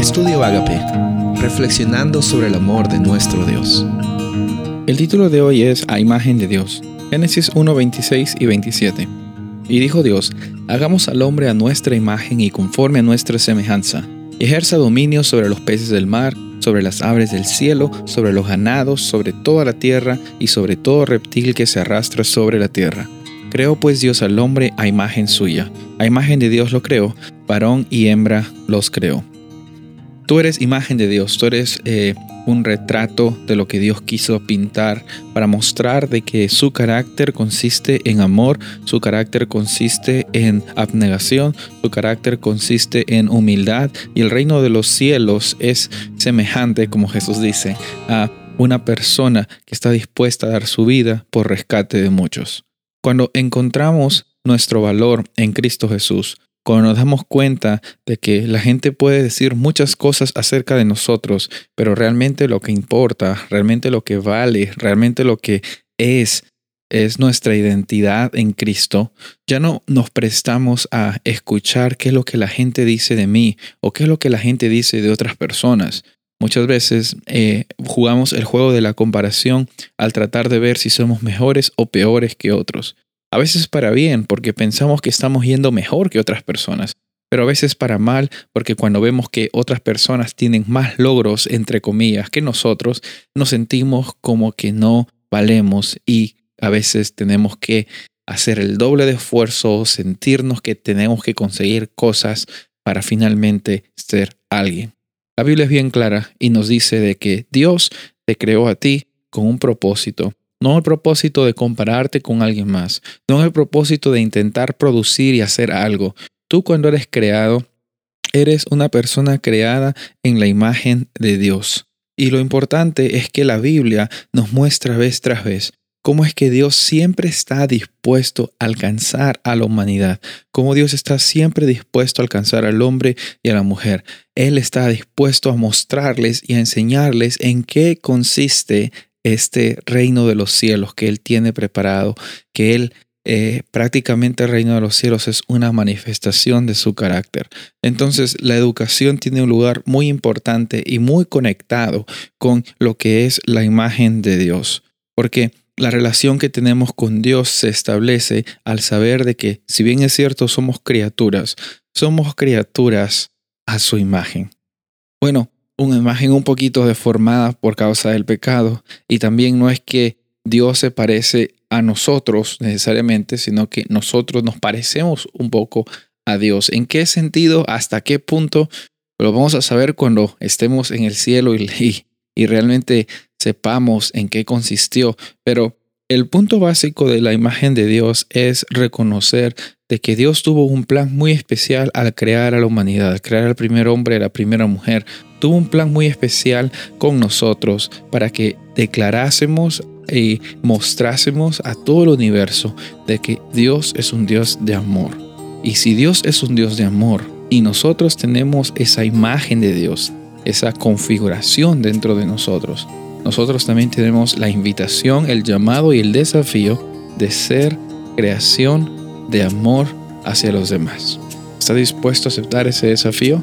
Estudio Agape, reflexionando sobre el amor de nuestro Dios. El título de hoy es A imagen de Dios, Génesis 1, 26 y 27. Y dijo Dios, hagamos al hombre a nuestra imagen y conforme a nuestra semejanza, ejerza dominio sobre los peces del mar, sobre las aves del cielo, sobre los ganados, sobre toda la tierra y sobre todo reptil que se arrastra sobre la tierra. Creó pues Dios al hombre a imagen suya, a imagen de Dios lo creó, varón y hembra los creó. Tú eres imagen de Dios, tú eres eh, un retrato de lo que Dios quiso pintar para mostrar de que su carácter consiste en amor, su carácter consiste en abnegación, su carácter consiste en humildad y el reino de los cielos es semejante, como Jesús dice, a una persona que está dispuesta a dar su vida por rescate de muchos. Cuando encontramos nuestro valor en Cristo Jesús, cuando nos damos cuenta de que la gente puede decir muchas cosas acerca de nosotros, pero realmente lo que importa, realmente lo que vale, realmente lo que es, es nuestra identidad en Cristo, ya no nos prestamos a escuchar qué es lo que la gente dice de mí o qué es lo que la gente dice de otras personas. Muchas veces eh, jugamos el juego de la comparación al tratar de ver si somos mejores o peores que otros. A veces para bien, porque pensamos que estamos yendo mejor que otras personas, pero a veces para mal, porque cuando vemos que otras personas tienen más logros, entre comillas, que nosotros, nos sentimos como que no valemos y a veces tenemos que hacer el doble de esfuerzo, sentirnos que tenemos que conseguir cosas para finalmente ser alguien. La Biblia es bien clara y nos dice de que Dios te creó a ti con un propósito no el propósito de compararte con alguien más, no el propósito de intentar producir y hacer algo. Tú cuando eres creado, eres una persona creada en la imagen de Dios. Y lo importante es que la Biblia nos muestra vez tras vez cómo es que Dios siempre está dispuesto a alcanzar a la humanidad, cómo Dios está siempre dispuesto a alcanzar al hombre y a la mujer. Él está dispuesto a mostrarles y a enseñarles en qué consiste este reino de los cielos que Él tiene preparado, que Él eh, prácticamente el reino de los cielos es una manifestación de su carácter. Entonces la educación tiene un lugar muy importante y muy conectado con lo que es la imagen de Dios, porque la relación que tenemos con Dios se establece al saber de que, si bien es cierto, somos criaturas, somos criaturas a su imagen. Bueno, una imagen un poquito deformada por causa del pecado. Y también no es que Dios se parece a nosotros necesariamente, sino que nosotros nos parecemos un poco a Dios. ¿En qué sentido? ¿Hasta qué punto? Lo vamos a saber cuando estemos en el cielo y, y, y realmente sepamos en qué consistió. Pero el punto básico de la imagen de Dios es reconocer de que Dios tuvo un plan muy especial al crear a la humanidad, al crear al primer hombre, a la primera mujer. Tuvo un plan muy especial con nosotros para que declarásemos y mostrásemos a todo el universo de que Dios es un Dios de amor. Y si Dios es un Dios de amor y nosotros tenemos esa imagen de Dios, esa configuración dentro de nosotros, nosotros también tenemos la invitación, el llamado y el desafío de ser creación de amor hacia los demás. ¿Está dispuesto a aceptar ese desafío?